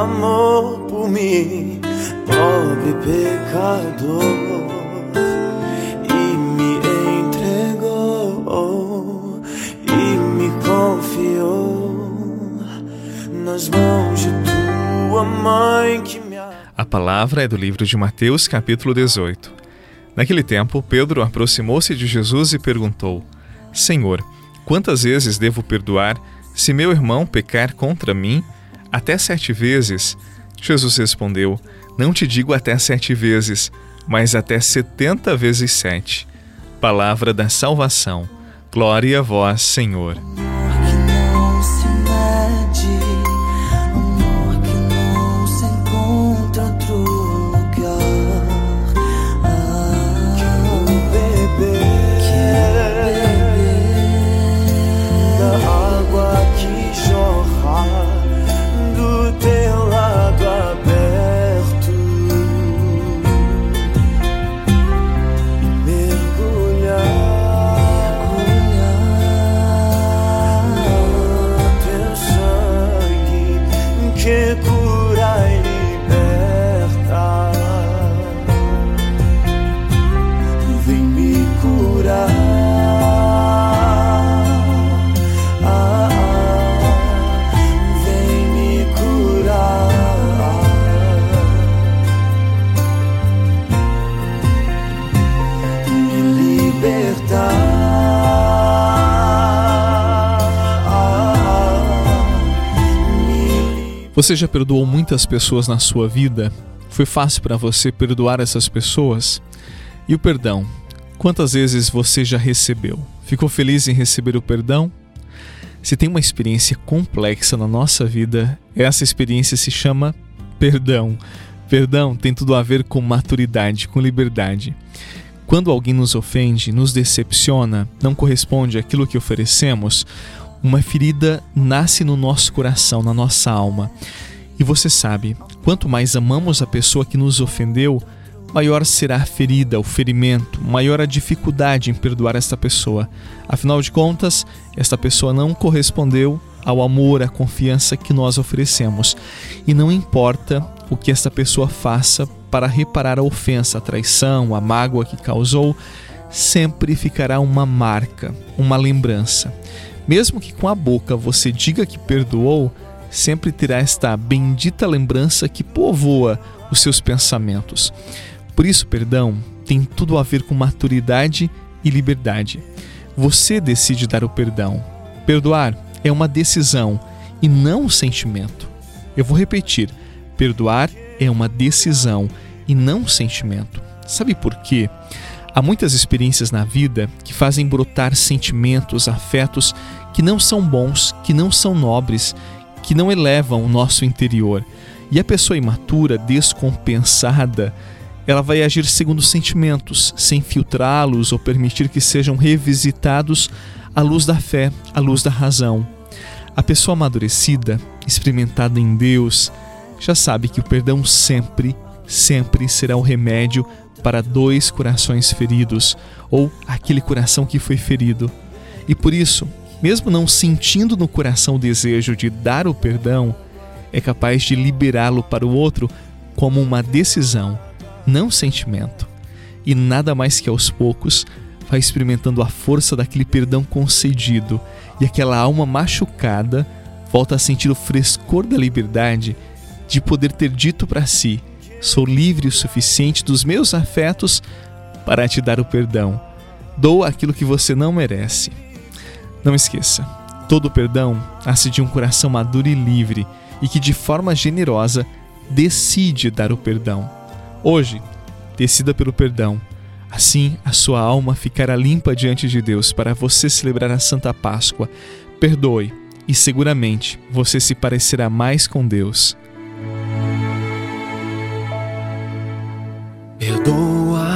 amor por mim, pobre pecador, e me entregou e me confiou nas mãos de tua mãe que me A palavra é do livro de Mateus, capítulo 18. Naquele tempo, Pedro aproximou-se de Jesus e perguntou: Senhor, quantas vezes devo perdoar se meu irmão pecar contra mim? Até sete vezes? Jesus respondeu: Não te digo até sete vezes, mas até setenta vezes sete. Palavra da salvação. Glória a vós, Senhor. Você já perdoou muitas pessoas na sua vida? Foi fácil para você perdoar essas pessoas? E o perdão? Quantas vezes você já recebeu? Ficou feliz em receber o perdão? Se tem uma experiência complexa na nossa vida, essa experiência se chama perdão. Perdão tem tudo a ver com maturidade, com liberdade. Quando alguém nos ofende, nos decepciona, não corresponde àquilo que oferecemos, uma ferida nasce no nosso coração, na nossa alma. E você sabe, quanto mais amamos a pessoa que nos ofendeu, maior será a ferida, o ferimento, maior a dificuldade em perdoar esta pessoa. Afinal de contas, esta pessoa não correspondeu ao amor, à confiança que nós oferecemos. E não importa o que esta pessoa faça para reparar a ofensa, a traição, a mágoa que causou, sempre ficará uma marca, uma lembrança. Mesmo que com a boca você diga que perdoou, sempre terá esta bendita lembrança que povoa os seus pensamentos. Por isso, perdão tem tudo a ver com maturidade e liberdade. Você decide dar o perdão. Perdoar é uma decisão e não um sentimento. Eu vou repetir: perdoar é uma decisão e não um sentimento. Sabe por quê? Há muitas experiências na vida que fazem brotar sentimentos, afetos que não são bons, que não são nobres, que não elevam o nosso interior. E a pessoa imatura, descompensada, ela vai agir segundo sentimentos, sem filtrá-los ou permitir que sejam revisitados à luz da fé, à luz da razão. A pessoa amadurecida, experimentada em Deus, já sabe que o perdão sempre, sempre será o remédio para dois corações feridos ou aquele coração que foi ferido. E por isso, mesmo não sentindo no coração o desejo de dar o perdão, é capaz de liberá-lo para o outro como uma decisão, não sentimento. E nada mais que aos poucos vai experimentando a força daquele perdão concedido e aquela alma machucada volta a sentir o frescor da liberdade de poder ter dito para si: sou livre o suficiente dos meus afetos para te dar o perdão. Dou aquilo que você não merece. Não esqueça, todo perdão nasce de um coração maduro e livre e que de forma generosa decide dar o perdão. Hoje, decida pelo perdão. Assim, a sua alma ficará limpa diante de Deus para você celebrar a Santa Páscoa. Perdoe e seguramente você se parecerá mais com Deus. Perdoa,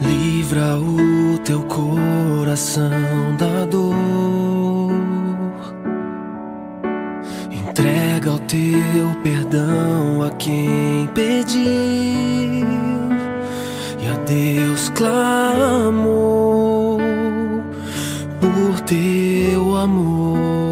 livra o teu coração da dor. Entrega o teu perdão a quem pediu e a Deus clamou por teu amor.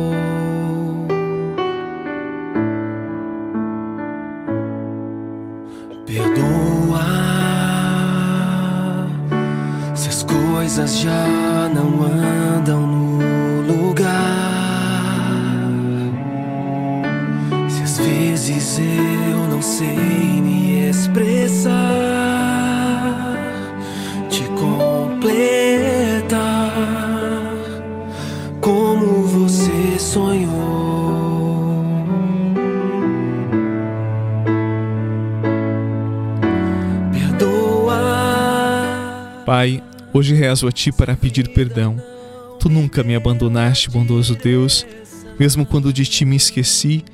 Coisas já não andam no lugar. Se às vezes eu não sei me expressar, te completar como você sonhou. Perdoa. Pai, hoje rezo a Ti para pedir perdão. Tu nunca me abandonaste, bondoso Deus, mesmo quando de Ti me esqueci,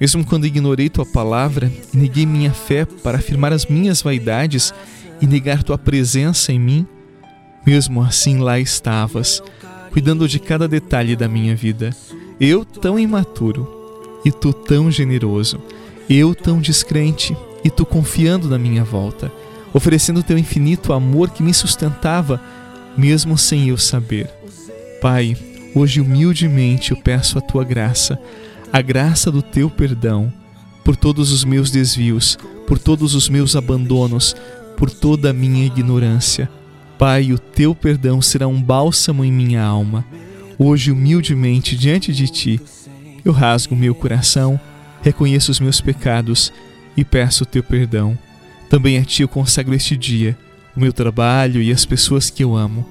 mesmo quando ignorei Tua palavra neguei minha fé para afirmar as minhas vaidades e negar Tua presença em mim. Mesmo assim, lá estavas, cuidando de cada detalhe da minha vida. Eu tão imaturo e Tu tão generoso. Eu tão descrente e Tu confiando na minha volta, oferecendo Teu infinito amor que me sustentava, mesmo sem eu saber. Pai, hoje humildemente eu peço a Tua graça, a graça do Teu perdão, por todos os meus desvios, por todos os meus abandonos, por toda a minha ignorância. Pai, o Teu perdão será um bálsamo em minha alma. Hoje, humildemente, diante de Ti, eu rasgo meu coração, reconheço os meus pecados e peço o Teu perdão. Também a Ti eu consagro este dia, o meu trabalho e as pessoas que eu amo.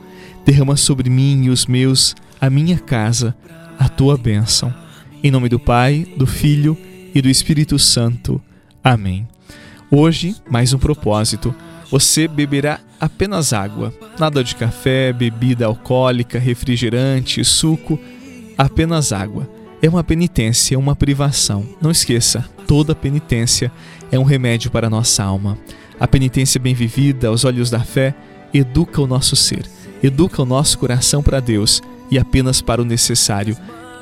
Derrama sobre mim e os meus, a minha casa, a Tua bênção. Em nome do Pai, do Filho e do Espírito Santo. Amém. Hoje, mais um propósito. Você beberá apenas água, nada de café, bebida alcoólica, refrigerante, suco, apenas água. É uma penitência, uma privação. Não esqueça, toda penitência é um remédio para a nossa alma. A penitência bem vivida, aos olhos da fé, educa o nosso ser, educa o nosso coração para Deus e apenas para o necessário,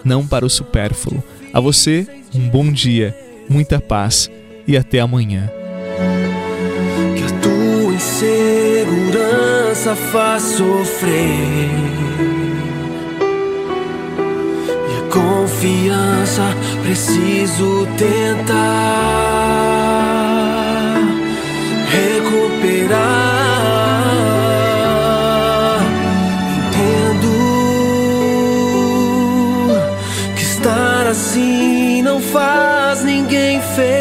não para o supérfluo. A você, um bom dia, muita paz e até amanhã. que a tua insegurança faz sofrer. Confiança preciso tentar recuperar. Entendo que estar assim não faz ninguém feliz.